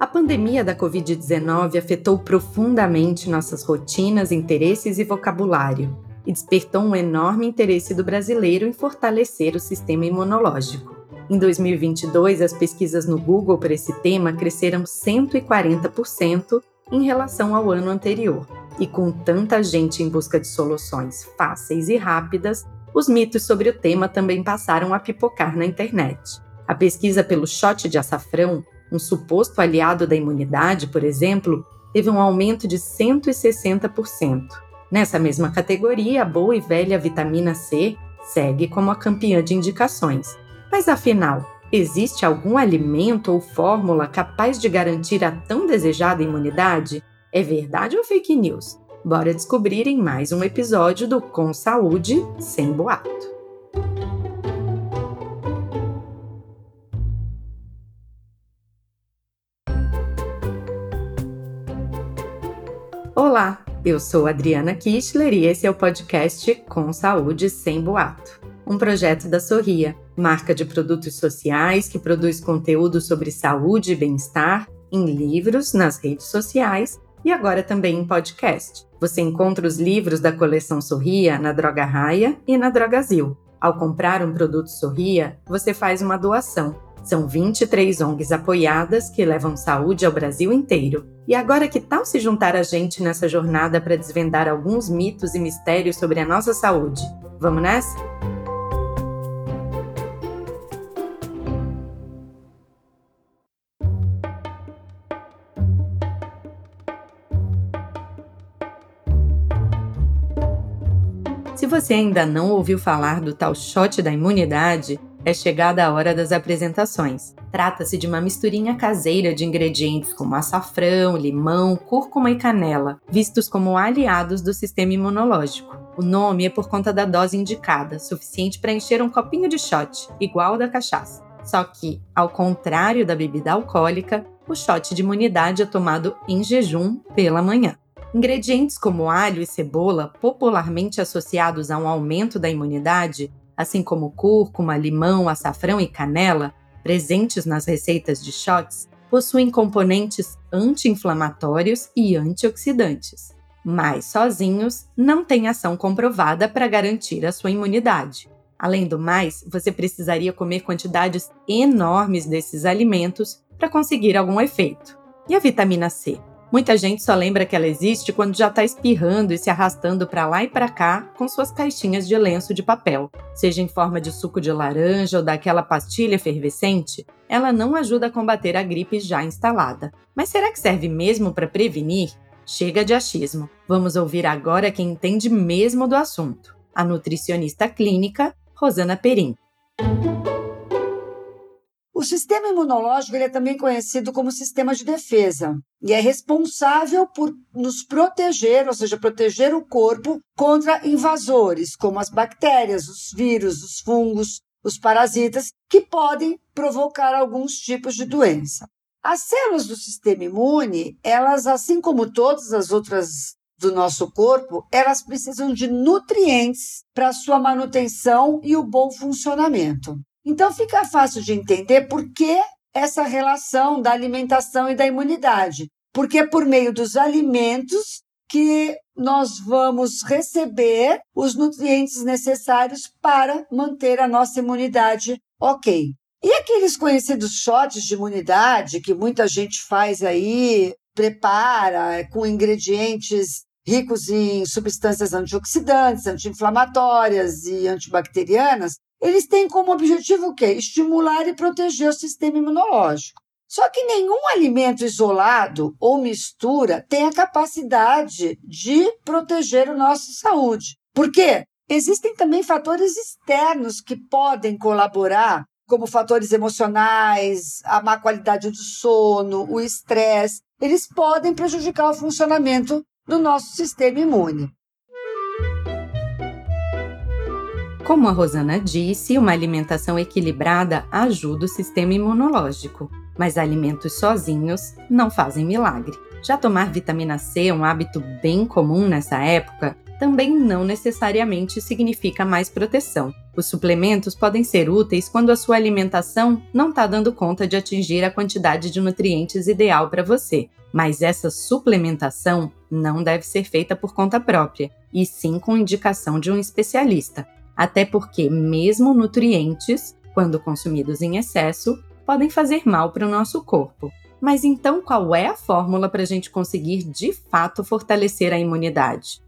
A pandemia da Covid-19 afetou profundamente nossas rotinas, interesses e vocabulário e despertou um enorme interesse do brasileiro em fortalecer o sistema imunológico. Em 2022, as pesquisas no Google para esse tema cresceram 140% em relação ao ano anterior. E com tanta gente em busca de soluções fáceis e rápidas, os mitos sobre o tema também passaram a pipocar na internet. A pesquisa pelo shot de açafrão, um suposto aliado da imunidade, por exemplo, teve um aumento de 160%. Nessa mesma categoria, a boa e velha vitamina C segue como a campeã de indicações. Mas afinal, existe algum alimento ou fórmula capaz de garantir a tão desejada imunidade? É verdade ou fake news? Bora descobrir em mais um episódio do Com Saúde Sem Boato. Olá, eu sou Adriana Kistler e esse é o podcast Com Saúde Sem Boato, um projeto da Sorria, marca de produtos sociais que produz conteúdo sobre saúde e bem-estar em livros, nas redes sociais e agora também em podcast. Você encontra os livros da coleção Sorria na Droga Raia e na Drogazil. Ao comprar um produto Sorria, você faz uma doação. São 23 ONGs apoiadas que levam saúde ao Brasil inteiro. E agora que tal se juntar a gente nessa jornada para desvendar alguns mitos e mistérios sobre a nossa saúde? Vamos nessa? Se você ainda não ouviu falar do tal shot da imunidade, é chegada a hora das apresentações. Trata-se de uma misturinha caseira de ingredientes como açafrão, limão, cúrcuma e canela, vistos como aliados do sistema imunológico. O nome é por conta da dose indicada, suficiente para encher um copinho de shot, igual ao da cachaça. Só que, ao contrário da bebida alcoólica, o shot de imunidade é tomado em jejum pela manhã. Ingredientes como alho e cebola, popularmente associados a um aumento da imunidade, assim como cúrcuma, limão, açafrão e canela, presentes nas receitas de shots, possuem componentes anti-inflamatórios e antioxidantes, mas sozinhos não têm ação comprovada para garantir a sua imunidade. Além do mais, você precisaria comer quantidades enormes desses alimentos para conseguir algum efeito. E a vitamina C? Muita gente só lembra que ela existe quando já está espirrando e se arrastando para lá e para cá com suas caixinhas de lenço de papel, seja em forma de suco de laranja ou daquela pastilha efervescente. Ela não ajuda a combater a gripe já instalada. Mas será que serve mesmo para prevenir? Chega de achismo. Vamos ouvir agora quem entende mesmo do assunto. A nutricionista clínica Rosana Perim. O sistema imunológico é também conhecido como sistema de defesa e é responsável por nos proteger, ou seja, proteger o corpo contra invasores, como as bactérias, os vírus, os fungos, os parasitas, que podem provocar alguns tipos de doença. As células do sistema imune, elas, assim como todas as outras do nosso corpo, elas precisam de nutrientes para sua manutenção e o bom funcionamento. Então fica fácil de entender por que essa relação da alimentação e da imunidade. Porque é por meio dos alimentos que nós vamos receber os nutrientes necessários para manter a nossa imunidade ok. E aqueles conhecidos shots de imunidade que muita gente faz aí, prepara com ingredientes ricos em substâncias antioxidantes, anti-inflamatórias e antibacterianas, eles têm como objetivo o quê? Estimular e proteger o sistema imunológico. Só que nenhum alimento isolado ou mistura tem a capacidade de proteger a nossa saúde. Por quê? Existem também fatores externos que podem colaborar, como fatores emocionais, a má qualidade do sono, o estresse. Eles podem prejudicar o funcionamento do nosso sistema imune. Como a Rosana disse, uma alimentação equilibrada ajuda o sistema imunológico, mas alimentos sozinhos não fazem milagre. Já tomar vitamina C é um hábito bem comum nessa época, também não necessariamente significa mais proteção. Os suplementos podem ser úteis quando a sua alimentação não está dando conta de atingir a quantidade de nutrientes ideal para você, mas essa suplementação não deve ser feita por conta própria, e sim com indicação de um especialista, até porque, mesmo nutrientes, quando consumidos em excesso, podem fazer mal para o nosso corpo. Mas então, qual é a fórmula para a gente conseguir de fato fortalecer a imunidade?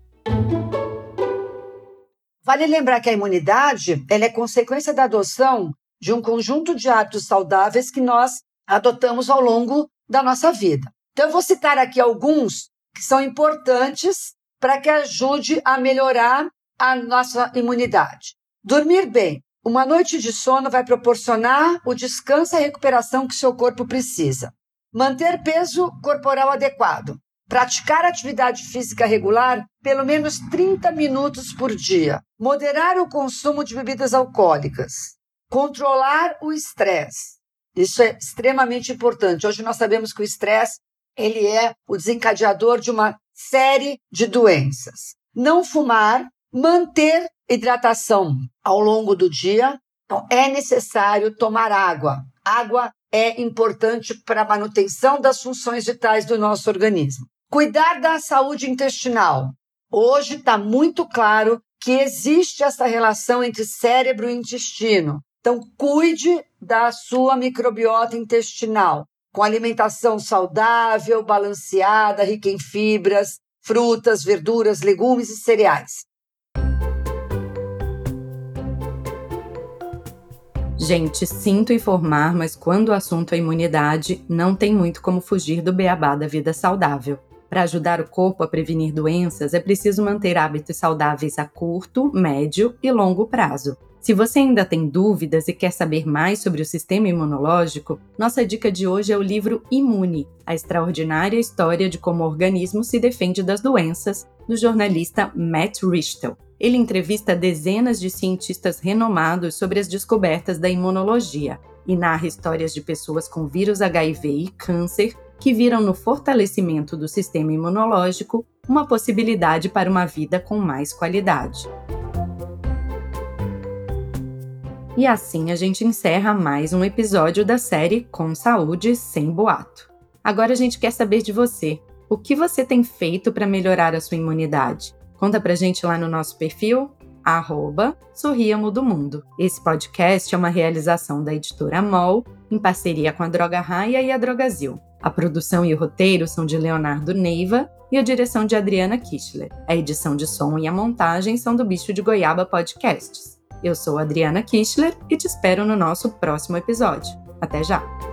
Vale lembrar que a imunidade ela é consequência da adoção de um conjunto de hábitos saudáveis que nós adotamos ao longo da nossa vida. Então, eu vou citar aqui alguns que são importantes para que ajude a melhorar a nossa imunidade. Dormir bem. Uma noite de sono vai proporcionar o descanso e a recuperação que seu corpo precisa. Manter peso corporal adequado. Praticar atividade física regular pelo menos 30 minutos por dia. Moderar o consumo de bebidas alcoólicas. Controlar o estresse. Isso é extremamente importante. Hoje nós sabemos que o estresse ele é o desencadeador de uma série de doenças. Não fumar, manter hidratação ao longo do dia. Então, é necessário tomar água. Água é importante para a manutenção das funções vitais do nosso organismo. Cuidar da saúde intestinal. Hoje está muito claro que existe essa relação entre cérebro e intestino. Então, cuide da sua microbiota intestinal com alimentação saudável, balanceada, rica em fibras, frutas, verduras, legumes e cereais. Gente, sinto informar, mas quando o assunto é imunidade, não tem muito como fugir do beabá da vida saudável. Para ajudar o corpo a prevenir doenças, é preciso manter hábitos saudáveis a curto, médio e longo prazo. Se você ainda tem dúvidas e quer saber mais sobre o sistema imunológico, nossa dica de hoje é o livro Imune A Extraordinária História de Como o Organismo se Defende das Doenças, do jornalista Matt Richtel. Ele entrevista dezenas de cientistas renomados sobre as descobertas da imunologia e narra histórias de pessoas com vírus HIV e câncer que viram no fortalecimento do sistema imunológico uma possibilidade para uma vida com mais qualidade. E assim a gente encerra mais um episódio da série Com Saúde Sem Boato. Agora a gente quer saber de você. O que você tem feito para melhorar a sua imunidade? Conta pra gente lá no nosso perfil, arroba Sorriamo do Mundo. Esse podcast é uma realização da editora MOL, em parceria com a Droga Raia e a Drogazil. A produção e o roteiro são de Leonardo Neiva e a direção de Adriana Kichler. A edição de som e a montagem são do Bicho de Goiaba Podcasts. Eu sou Adriana Kichler e te espero no nosso próximo episódio. Até já!